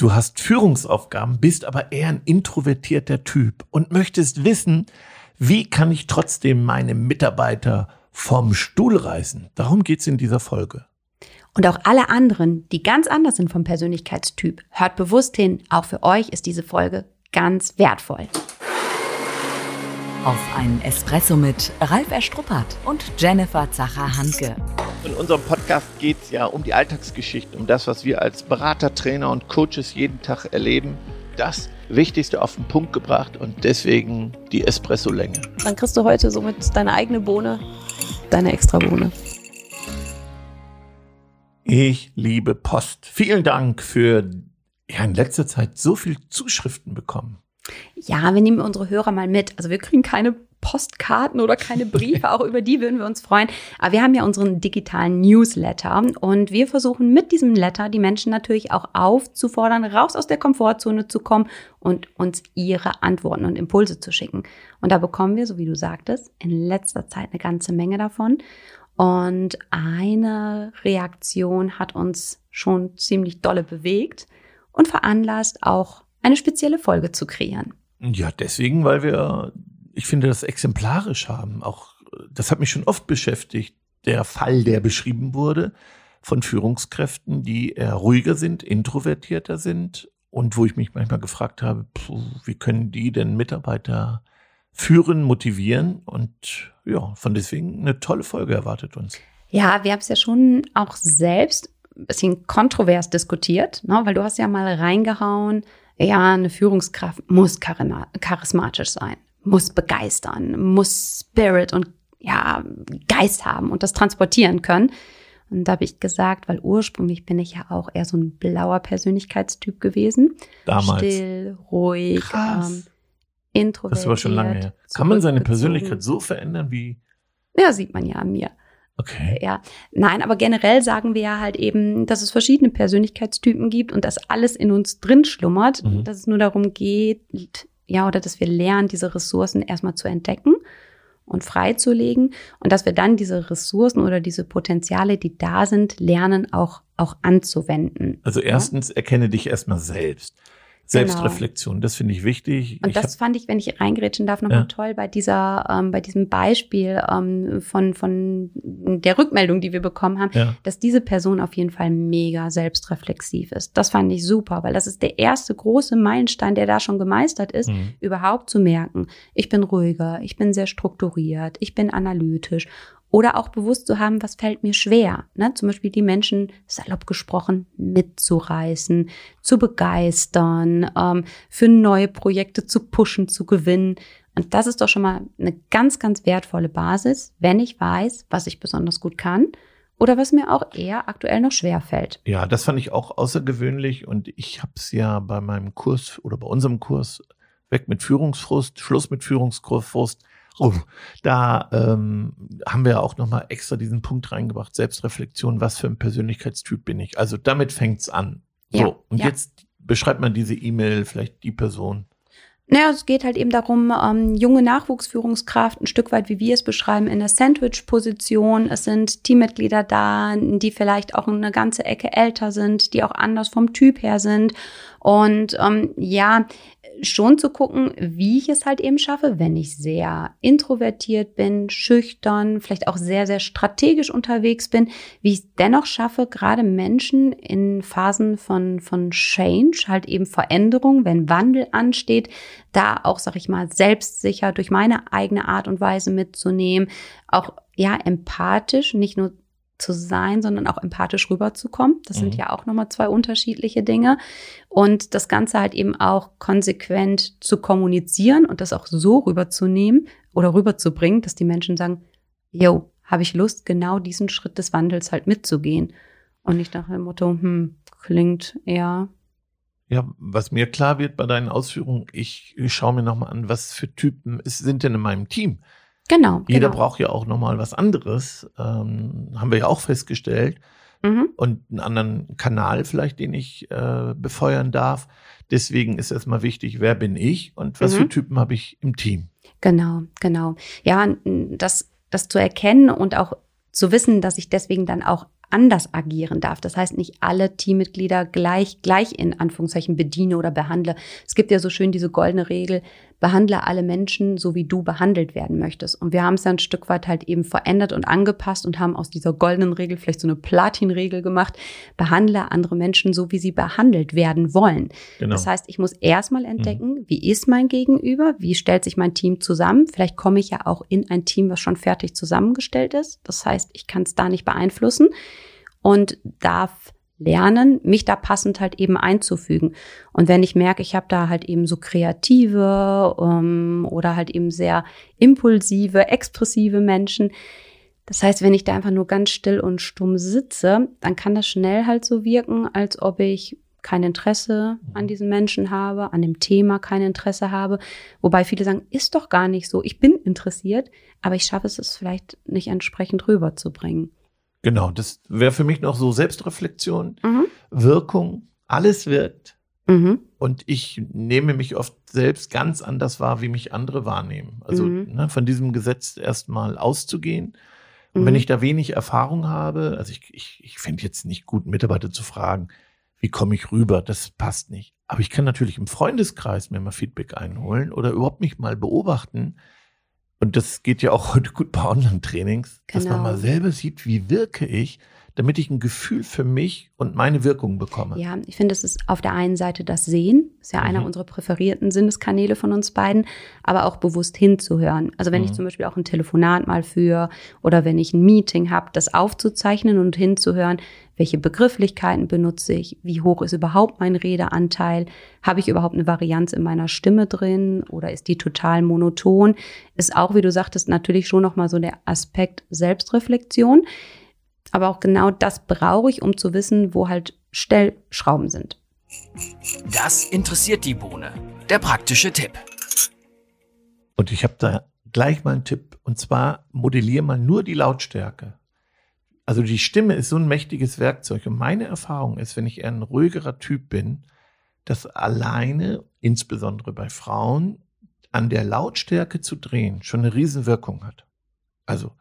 Du hast Führungsaufgaben, bist aber eher ein introvertierter Typ und möchtest wissen, wie kann ich trotzdem meine Mitarbeiter vom Stuhl reißen? Darum geht's in dieser Folge. Und auch alle anderen, die ganz anders sind vom Persönlichkeitstyp, hört bewusst hin. Auch für euch ist diese Folge ganz wertvoll. Auf einen Espresso mit Ralf Erstruppert und Jennifer Zacher-Hanke. In unserem Podcast geht es ja um die Alltagsgeschichte, um das, was wir als Berater, Trainer und Coaches jeden Tag erleben. Das Wichtigste auf den Punkt gebracht und deswegen die Espresso-Länge. Dann kriegst du heute somit deine eigene Bohne, deine extra Bohne. Ich liebe Post. Vielen Dank für ja, in letzter Zeit so viel Zuschriften bekommen. Ja, wir nehmen unsere Hörer mal mit. Also wir kriegen keine Postkarten oder keine Briefe, auch über die würden wir uns freuen. Aber wir haben ja unseren digitalen Newsletter und wir versuchen mit diesem Letter die Menschen natürlich auch aufzufordern, raus aus der Komfortzone zu kommen und uns ihre Antworten und Impulse zu schicken. Und da bekommen wir, so wie du sagtest, in letzter Zeit eine ganze Menge davon. Und eine Reaktion hat uns schon ziemlich dolle bewegt und veranlasst, auch eine spezielle Folge zu kreieren. Ja, deswegen, weil wir, ich finde, das exemplarisch haben. Auch das hat mich schon oft beschäftigt. Der Fall, der beschrieben wurde von Führungskräften, die eher ruhiger sind, introvertierter sind und wo ich mich manchmal gefragt habe, wie können die denn Mitarbeiter führen, motivieren? Und ja, von deswegen eine tolle Folge erwartet uns. Ja, wir haben es ja schon auch selbst ein bisschen kontrovers diskutiert, ne? weil du hast ja mal reingehauen, ja, eine Führungskraft muss charismatisch sein, muss begeistern, muss Spirit und ja, Geist haben und das transportieren können. Und da habe ich gesagt, weil ursprünglich bin ich ja auch eher so ein blauer Persönlichkeitstyp gewesen. Damals. Still, ruhig, ähm, introvertiert. Das war schon lange her. Kann man seine Persönlichkeit so verändern wie? Ja, sieht man ja an mir. Okay. Ja, nein, aber generell sagen wir ja halt eben, dass es verschiedene Persönlichkeitstypen gibt und dass alles in uns drin schlummert, mhm. dass es nur darum geht, ja, oder dass wir lernen, diese Ressourcen erstmal zu entdecken und freizulegen und dass wir dann diese Ressourcen oder diese Potenziale, die da sind, lernen auch auch anzuwenden. Also erstens ja? erkenne dich erstmal selbst. Selbstreflexion, genau. das finde ich wichtig. Und ich das fand ich, wenn ich reingrätschen darf, nochmal ja. toll bei dieser, ähm, bei diesem Beispiel ähm, von, von der Rückmeldung, die wir bekommen haben, ja. dass diese Person auf jeden Fall mega selbstreflexiv ist. Das fand ich super, weil das ist der erste große Meilenstein, der da schon gemeistert ist, mhm. überhaupt zu merken, ich bin ruhiger, ich bin sehr strukturiert, ich bin analytisch oder auch bewusst zu haben, was fällt mir schwer. Ne? Zum Beispiel die Menschen, salopp gesprochen, mitzureißen, zu begeistern, ähm, für neue Projekte zu pushen, zu gewinnen. Und das ist doch schon mal eine ganz, ganz wertvolle Basis, wenn ich weiß, was ich besonders gut kann oder was mir auch eher aktuell noch schwer fällt. Ja, das fand ich auch außergewöhnlich und ich habe es ja bei meinem Kurs oder bei unserem Kurs weg mit Führungsfrust, Schluss mit Führungsfrust Oh, da ähm, haben wir auch nochmal extra diesen Punkt reingebracht, Selbstreflexion, was für ein Persönlichkeitstyp bin ich. Also damit fängt's an. So, ja, und ja. jetzt beschreibt man diese E-Mail, vielleicht die Person. Naja, es geht halt eben darum, ähm, junge Nachwuchsführungskraft, ein Stück weit, wie wir es beschreiben, in der Sandwich-Position. Es sind Teammitglieder da, die vielleicht auch eine ganze Ecke älter sind, die auch anders vom Typ her sind. Und ähm, ja, schon zu gucken, wie ich es halt eben schaffe, wenn ich sehr introvertiert bin, schüchtern, vielleicht auch sehr, sehr strategisch unterwegs bin, wie ich es dennoch schaffe, gerade Menschen in Phasen von, von Change, halt eben Veränderung, wenn Wandel ansteht, da auch, sag ich mal, selbstsicher durch meine eigene Art und Weise mitzunehmen, auch ja empathisch, nicht nur zu sein, sondern auch empathisch rüberzukommen. Das mhm. sind ja auch nochmal zwei unterschiedliche Dinge. Und das Ganze halt eben auch konsequent zu kommunizieren und das auch so rüberzunehmen oder rüberzubringen, dass die Menschen sagen, yo, habe ich Lust, genau diesen Schritt des Wandels halt mitzugehen. Und nicht nach dem Motto, hm, klingt eher ja, was mir klar wird bei deinen Ausführungen, ich, ich schaue mir nochmal an, was für Typen es sind denn in meinem Team. Genau. Jeder genau. braucht ja auch nochmal was anderes. Ähm, haben wir ja auch festgestellt. Mhm. Und einen anderen Kanal vielleicht, den ich äh, befeuern darf. Deswegen ist erstmal wichtig, wer bin ich und was mhm. für Typen habe ich im Team. Genau, genau. Ja, das, das zu erkennen und auch zu wissen, dass ich deswegen dann auch anders agieren darf. Das heißt, nicht alle Teammitglieder gleich, gleich in Anführungszeichen bediene oder behandle. Es gibt ja so schön diese goldene Regel, behandle alle Menschen so, wie du behandelt werden möchtest. Und wir haben es ja ein Stück weit halt eben verändert und angepasst und haben aus dieser goldenen Regel vielleicht so eine Platin-Regel gemacht. Behandle andere Menschen so, wie sie behandelt werden wollen. Genau. Das heißt, ich muss erstmal entdecken, mhm. wie ist mein Gegenüber? Wie stellt sich mein Team zusammen? Vielleicht komme ich ja auch in ein Team, was schon fertig zusammengestellt ist. Das heißt, ich kann es da nicht beeinflussen und darf lernen, mich da passend halt eben einzufügen. Und wenn ich merke, ich habe da halt eben so kreative ähm, oder halt eben sehr impulsive, expressive Menschen, das heißt, wenn ich da einfach nur ganz still und stumm sitze, dann kann das schnell halt so wirken, als ob ich kein Interesse an diesen Menschen habe, an dem Thema kein Interesse habe. Wobei viele sagen, ist doch gar nicht so. Ich bin interessiert, aber ich schaffe es, es vielleicht nicht entsprechend rüberzubringen. Genau, das wäre für mich noch so Selbstreflexion, mhm. Wirkung, alles wirkt. Mhm. Und ich nehme mich oft selbst ganz anders wahr, wie mich andere wahrnehmen. Also mhm. ne, von diesem Gesetz erstmal auszugehen. Und wenn mhm. ich da wenig Erfahrung habe, also ich, ich, ich finde jetzt nicht gut, Mitarbeiter zu fragen, wie komme ich rüber? Das passt nicht. Aber ich kann natürlich im Freundeskreis mir mal Feedback einholen oder überhaupt mich mal beobachten, und das geht ja auch heute gut bei Online-Trainings, genau. dass man mal genau. selber sieht, wie wirke ich, damit ich ein Gefühl für mich und meine Wirkung bekomme. Ja, ich finde, es ist auf der einen Seite das Sehen, ist ja mhm. einer unserer präferierten Sinneskanäle von uns beiden, aber auch bewusst hinzuhören. Also wenn mhm. ich zum Beispiel auch ein Telefonat mal führe oder wenn ich ein Meeting habe, das aufzuzeichnen und hinzuhören, welche Begrifflichkeiten benutze ich, wie hoch ist überhaupt mein Redeanteil, habe ich überhaupt eine Varianz in meiner Stimme drin oder ist die total monoton, ist auch, wie du sagtest, natürlich schon nochmal so der Aspekt Selbstreflexion. Aber auch genau das brauche ich, um zu wissen, wo halt Stellschrauben sind. Das interessiert die Bohne. Der praktische Tipp. Und ich habe da gleich mal einen Tipp. Und zwar modelliere mal nur die Lautstärke. Also die Stimme ist so ein mächtiges Werkzeug. Und meine Erfahrung ist, wenn ich eher ein ruhigerer Typ bin, dass alleine, insbesondere bei Frauen, an der Lautstärke zu drehen, schon eine Riesenwirkung hat. Also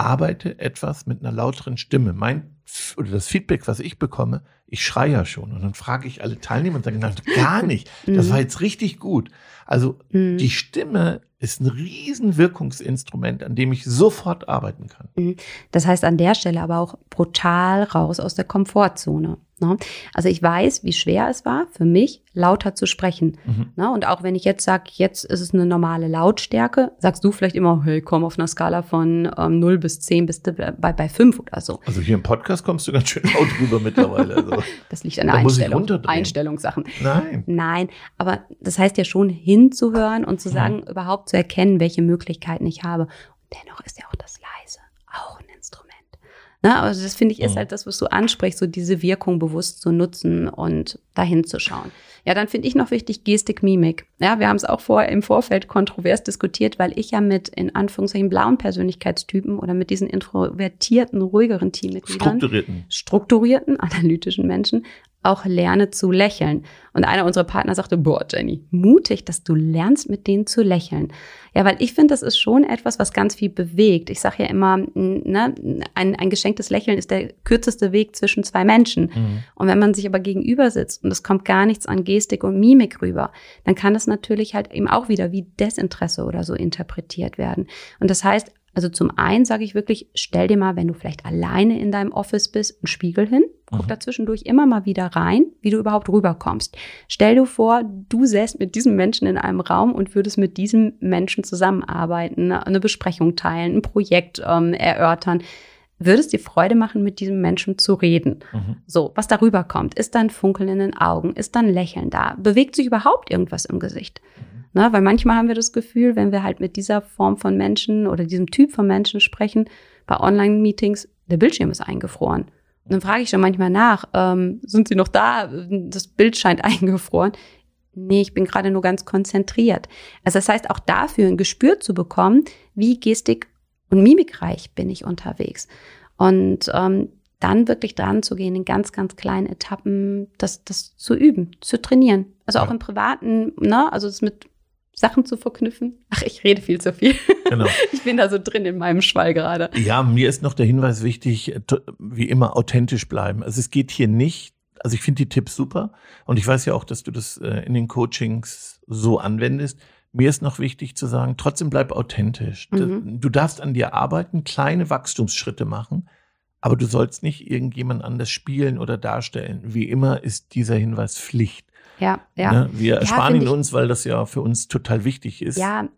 arbeite etwas mit einer lauteren Stimme. Mein oder das Feedback, was ich bekomme, ich schreie ja schon. Und dann frage ich alle Teilnehmer und sage, nein, gar nicht. Das mhm. war jetzt richtig gut. Also mhm. die Stimme ist ein Riesenwirkungsinstrument, an dem ich sofort arbeiten kann. Mhm. Das heißt an der Stelle aber auch brutal raus aus der Komfortzone. Ne? Also ich weiß, wie schwer es war für mich, lauter zu sprechen. Mhm. Ne? Und auch wenn ich jetzt sage, jetzt ist es eine normale Lautstärke, sagst du vielleicht immer, hey, komm auf einer Skala von ähm, 0 bis 10 bist du bei, bei 5 oder so. Also hier im Podcast kommst du ganz schön laut rüber mittlerweile. Also, das liegt an der Einstellung, Einstellungssachen. Nein. Nein, aber das heißt ja schon hinzuhören und zu mhm. sagen, mhm. überhaupt zu erkennen, welche Möglichkeiten ich habe. Und dennoch ist ja auch das leise auch ein Instrument. Ne? Also das finde ich ist mhm. halt das, was du ansprichst, so diese Wirkung bewusst zu nutzen und dahin zu schauen. Ja, dann finde ich noch wichtig Gestik, Mimik. Ja, wir haben es auch vor im Vorfeld kontrovers diskutiert, weil ich ja mit in Anführungszeichen blauen Persönlichkeitstypen oder mit diesen introvertierten, ruhigeren Teammitgliedern, strukturierten, strukturierten, analytischen Menschen auch lerne zu lächeln. Und einer unserer Partner sagte, boah, Jenny, mutig, dass du lernst, mit denen zu lächeln. Ja, weil ich finde, das ist schon etwas, was ganz viel bewegt. Ich sage ja immer, ne, ein, ein geschenktes Lächeln ist der kürzeste Weg zwischen zwei Menschen. Mhm. Und wenn man sich aber gegenüber sitzt und es kommt gar nichts an Gestik und Mimik rüber, dann kann das natürlich halt eben auch wieder wie Desinteresse oder so interpretiert werden. Und das heißt, also zum einen sage ich wirklich, stell dir mal, wenn du vielleicht alleine in deinem Office bist, einen Spiegel hin. Guck mhm. da zwischendurch immer mal wieder rein, wie du überhaupt rüberkommst. Stell dir vor, du säst mit diesem Menschen in einem Raum und würdest mit diesem Menschen zusammenarbeiten, eine Besprechung teilen, ein Projekt ähm, erörtern. Würdest dir Freude machen, mit diesem Menschen zu reden? Mhm. So, was darüber kommt, ist dann Funkeln in den Augen, ist dann Lächeln da, bewegt sich überhaupt irgendwas im Gesicht? Mhm. Ne? Weil manchmal haben wir das Gefühl, wenn wir halt mit dieser Form von Menschen oder diesem Typ von Menschen sprechen, bei Online-Meetings, der Bildschirm ist eingefroren. Und dann frage ich schon manchmal nach, ähm, sind Sie noch da? Das Bild scheint eingefroren. Nee, ich bin gerade nur ganz konzentriert. Also das heißt, auch dafür ein Gespür zu bekommen, wie gestik- und mimikreich bin ich unterwegs. Und ähm, dann wirklich dran zu gehen, in ganz, ganz kleinen Etappen, das, das zu üben, zu trainieren. Also auch im Privaten, ne, also das mit Sachen zu verknüpfen. Ach, ich rede viel zu viel. Genau. Ich bin da so drin in meinem Schwall gerade. Ja, mir ist noch der Hinweis wichtig, to- wie immer authentisch bleiben. Also es geht hier nicht, also ich finde die Tipps super und ich weiß ja auch, dass du das äh, in den Coachings so anwendest. Mir ist noch wichtig zu sagen, trotzdem bleib authentisch. Du- Mhm. Du darfst an dir arbeiten, kleine Wachstumsschritte machen, aber du sollst nicht irgendjemand anders spielen oder darstellen. Wie immer ist dieser Hinweis Pflicht. Ja, ja. Ne? Wir ersparen find ihn ich- uns, weil das ja für uns total wichtig ist. Ja,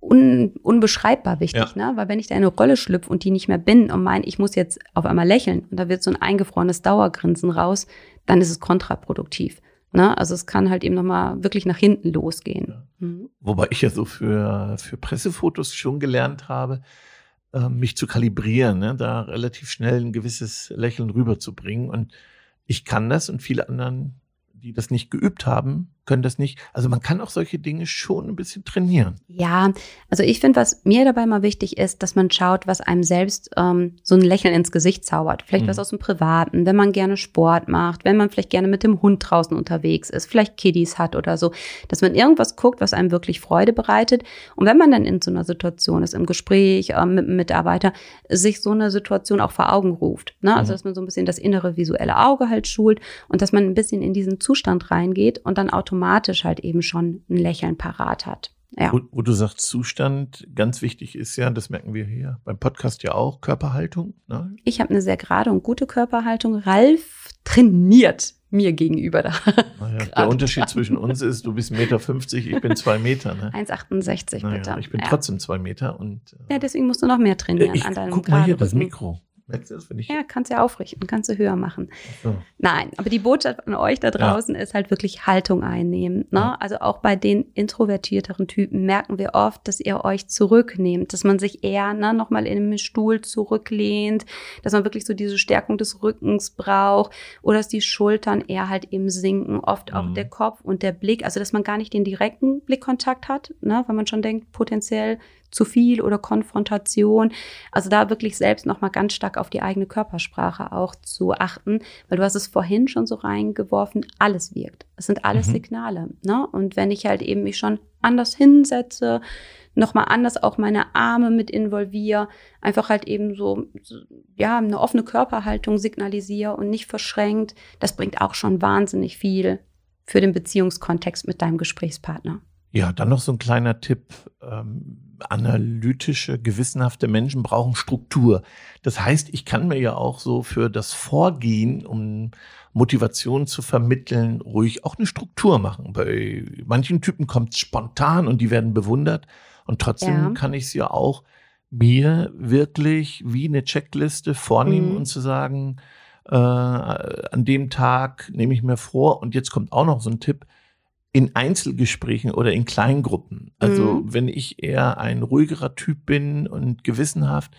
un, unbeschreibbar wichtig, ne? Weil wenn ich da in eine Rolle schlüpfe und die nicht mehr bin und meine, ich muss jetzt auf einmal lächeln und da wird so ein eingefrorenes Dauergrinsen raus, dann ist es kontraproduktiv. Ne? Also es kann halt eben nochmal wirklich nach hinten losgehen. Mhm. Wobei ich ja so für, für Pressefotos schon gelernt habe, äh, mich zu kalibrieren, ne? da relativ schnell ein gewisses Lächeln rüberzubringen. Und ich kann das und viele anderen, die das nicht geübt haben, können das nicht. Also man kann auch solche Dinge schon ein bisschen trainieren. Ja, also ich finde, was mir dabei mal wichtig ist, dass man schaut, was einem selbst ähm, so ein Lächeln ins Gesicht zaubert. Vielleicht Mhm. was aus dem Privaten, wenn man gerne Sport macht, wenn man vielleicht gerne mit dem Hund draußen unterwegs ist, vielleicht Kiddies hat oder so, dass man irgendwas guckt, was einem wirklich Freude bereitet. Und wenn man dann in so einer Situation ist, im Gespräch ähm, mit einem Mitarbeiter, sich so eine Situation auch vor Augen ruft. Ne? Also Mhm. dass man so ein bisschen das innere visuelle Auge halt schult und dass man ein bisschen in diesen Zustand reingeht und dann automatisch halt eben schon ein Lächeln parat hat. Ja. Wo, wo du sagst Zustand, ganz wichtig ist ja, das merken wir hier beim Podcast ja auch, Körperhaltung. Ne? Ich habe eine sehr gerade und gute Körperhaltung. Ralf trainiert mir gegenüber da. Naja, der Unterschied dran. zwischen uns ist, du bist 1,50 Meter, ich bin zwei Meter. Ne? 1,68 Naja, bitte. ich bin ja. trotzdem zwei Meter und äh, ja, deswegen musst du noch mehr trainieren ich, an deinem guck mal hier, das. Mikro. Merkst du das, wenn ich Ja, kannst ja aufrichten, kannst du höher machen. so. Nein, aber die Botschaft an euch da draußen ist halt wirklich Haltung einnehmen. Ne? Ja. Also auch bei den introvertierteren Typen merken wir oft, dass ihr euch zurücknehmt, dass man sich eher ne, nochmal in einem Stuhl zurücklehnt, dass man wirklich so diese Stärkung des Rückens braucht oder dass die Schultern eher halt eben sinken, oft auch Mhm. der Kopf und der Blick, also dass man gar nicht den direkten Blickkontakt hat, ne, weil man schon denkt, potenziell zu viel oder Konfrontation. Also da wirklich selbst nochmal ganz stark auf die eigene Körpersprache auch zu achten, weil du hast es vorhin schon so reingeworfen, alles wirkt. Es sind alles Mhm. Signale. Ne? Und wenn ich halt eben mich schon anders hinsetze, nochmal anders auch meine Arme mit involviere, einfach halt eben so, ja, eine offene Körperhaltung signalisiere und nicht verschränkt, das bringt auch schon wahnsinnig viel für den Beziehungskontext mit deinem Gesprächspartner. Ja, dann noch so ein kleiner Tipp. Ähm, analytische, gewissenhafte Menschen brauchen Struktur. Das heißt, ich kann mir ja auch so für das Vorgehen, um Motivation zu vermitteln, ruhig auch eine Struktur machen. Bei manchen Typen kommt es spontan und die werden bewundert. Und trotzdem Ja. kann ich es ja auch mir wirklich wie eine Checkliste vornehmen Mhm. und zu sagen, äh, an dem Tag nehme ich mir vor, und jetzt kommt auch noch so ein Tipp, in Einzelgesprächen oder in Kleingruppen. Also Mhm. wenn ich eher ein ruhigerer Typ bin und gewissenhaft,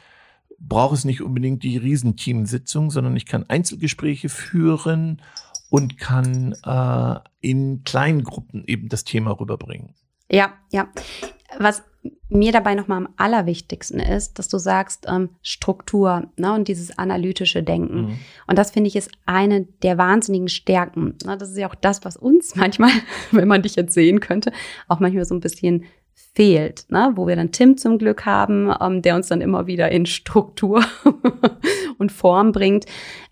brauche es nicht unbedingt die Riesenteamsitzung, sondern ich kann Einzelgespräche führen und kann äh, in Kleingruppen eben das Thema rüberbringen. Ja, ja. Was mir dabei nochmal am allerwichtigsten ist, dass du sagst, ähm, Struktur ne, und dieses analytische Denken. Mhm. Und das finde ich ist eine der wahnsinnigen Stärken. Ne, das ist ja auch das, was uns manchmal, wenn man dich jetzt sehen könnte, auch manchmal so ein bisschen fehlt, ne? wo wir dann Tim zum Glück haben, ähm, der uns dann immer wieder in Struktur und Form bringt.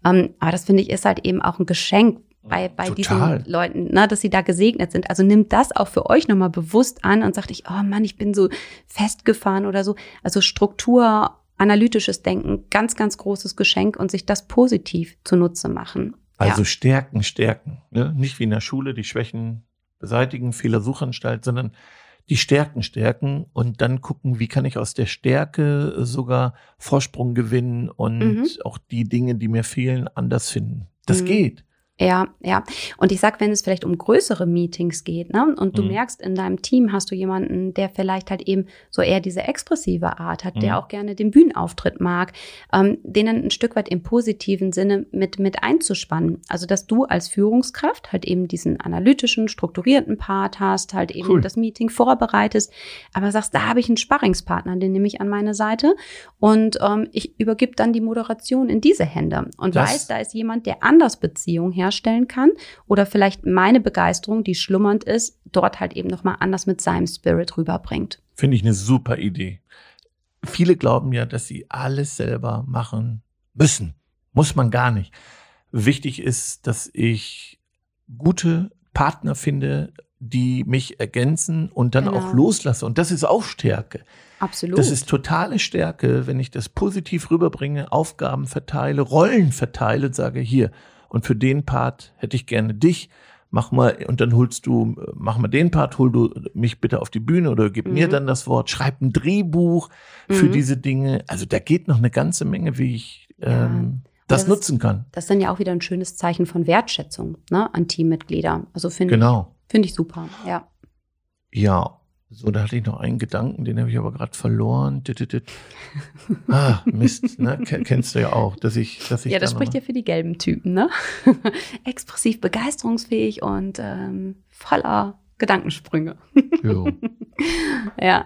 Ähm, aber das finde ich ist halt eben auch ein Geschenk bei, bei Total. diesen Leuten, ne, dass sie da gesegnet sind. Also nimmt das auch für euch nochmal bewusst an und sagt ich, oh Mann, ich bin so festgefahren oder so. Also Struktur, analytisches Denken, ganz, ganz großes Geschenk und sich das positiv zunutze machen. Also ja. stärken, stärken. Ne? Nicht wie in der Schule die Schwächen beseitigen, Fehlersuchanstalt, sondern die Stärken stärken und dann gucken, wie kann ich aus der Stärke sogar Vorsprung gewinnen und Mhm. auch die Dinge, die mir fehlen, anders finden. Das Mhm. geht. Ja, ja. Und ich sag, wenn es vielleicht um größere Meetings geht, ne, und du Mhm. merkst, in deinem Team hast du jemanden, der vielleicht halt eben so eher diese expressive Art hat, der Mhm. auch gerne den Bühnenauftritt mag, ähm, den dann ein Stück weit im positiven Sinne mit, mit einzuspannen. Also, dass du als Führungskraft halt eben diesen analytischen, strukturierten Part hast, halt eben Cool. das Meeting vorbereitest, aber sagst, da habe ich einen Sparringspartner, den nehme ich an meine Seite und ähm, ich übergib dann die Moderation in diese Hände und Das- weiß, da ist jemand, der anders Beziehungen herstellen kann oder vielleicht meine Begeisterung, die schlummernd ist, dort halt eben nochmal anders mit seinem Spirit rüberbringt. Finde ich eine super Idee. Viele glauben ja, dass sie alles selber machen müssen. Muss man gar nicht. Wichtig ist, dass ich gute Partner finde, die mich ergänzen und dann Genau. auch loslasse. Und das ist auch Stärke. Absolut. Das ist totale Stärke, wenn ich das positiv rüberbringe, Aufgaben verteile, Rollen verteile und sage, hier, und für den Part hätte ich gerne dich, mach mal, und dann holst du, mach mal den Part, hol du mich bitte auf die Bühne oder gib mir Mhm. dann das Wort, schreib ein Drehbuch für Mhm. diese Dinge. Also da geht noch eine ganze Menge, wie ich Ja. ähm, das das nutzen kann. das ist dann ja auch wieder ein schönes Zeichen von Wertschätzung ne, an Teammitglieder. Also finde Genau. ich, finde ich super. Ja. Ja, so, da hatte ich noch einen Gedanken, den habe ich aber gerade verloren. Ah, Mist, ne? Ken- Kennst du ja auch, dass ich, dass ich Ja, das da spricht ja für die gelben Typen, ne? Expressiv, begeisterungsfähig und ähm, voller Gedankensprünge. Jo. Ja.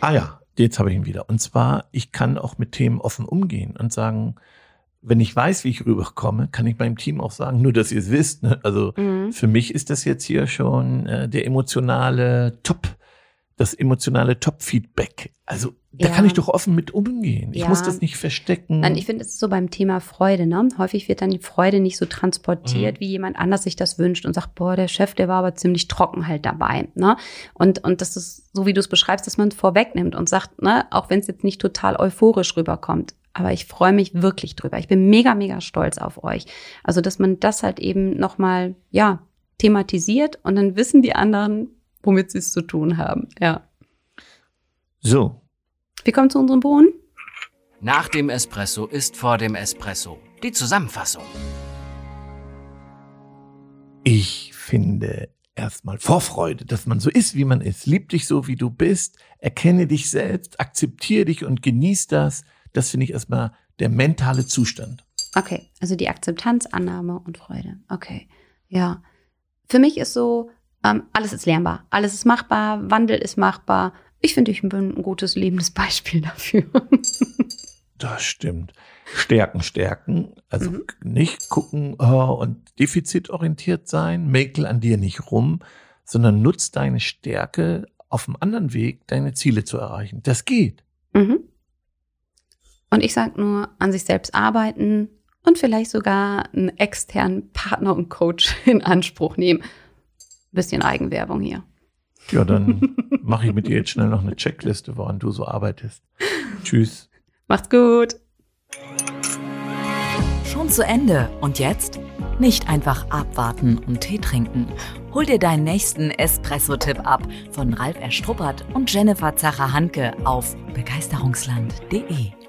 Ah ja, jetzt habe ich ihn wieder. Und zwar, ich kann auch mit Themen offen umgehen und sagen, wenn ich weiß, wie ich rüberkomme, kann ich meinem Team auch sagen, nur dass ihr es wisst. Ne? Also Mhm. für mich ist das jetzt hier schon äh, der emotionale Top, das emotionale Top-Feedback. Also da Ja. kann ich doch offen mit umgehen. Ich Ja. muss das nicht verstecken. Nein, ich finde, es ist so beim Thema Freude, ne? Häufig wird dann die Freude nicht so transportiert, Mhm. wie jemand anders sich das wünscht und sagt, boah, der Chef, der war aber ziemlich trocken halt dabei, ne? Und, und das ist so, wie du es beschreibst, dass man es vorwegnimmt und sagt, ne, auch wenn es jetzt nicht total euphorisch rüberkommt, aber ich freue mich wirklich drüber. Ich bin mega, mega stolz auf euch. Also, dass man das halt eben nochmal, ja, thematisiert und dann wissen die anderen, womit sie es zu tun haben, ja. so, Wir kommen zu unseren Bohnen. Nach dem Espresso ist vor dem Espresso. Die Zusammenfassung. ich finde erstmal Vorfreude, dass man so ist, wie man ist. Lieb dich so, wie du bist. Erkenne dich selbst, akzeptiere dich und genieß das. Das finde ich erstmal der mentale Zustand. Okay, also die Akzeptanz, Annahme und Freude. Okay, ja. Für mich ist so, ähm, alles ist lernbar, alles ist machbar, Wandel ist machbar. Ich finde, ich bin ein gutes lebendes Beispiel dafür. Das stimmt. Stärken, stärken. Also Mhm. nicht gucken oh, und defizitorientiert sein, mäkel an dir nicht rum, sondern nutz deine Stärke auf einem anderen Weg, deine Ziele zu erreichen. Das geht. mhm. Und ich sage nur, an sich selbst arbeiten und vielleicht sogar einen externen Partner und Coach in Anspruch nehmen. Bisschen Eigenwerbung hier. Ja, dann mache ich mit dir jetzt schnell noch eine Checkliste, woran du so arbeitest. Tschüss. Macht's gut. Schon zu Ende. Und jetzt? Nicht einfach abwarten und Tee trinken. Hol dir deinen nächsten Espresso-Tipp ab von Ralf Erstruppert und Jennifer Zacher-Hanke auf begeisterungsland.de.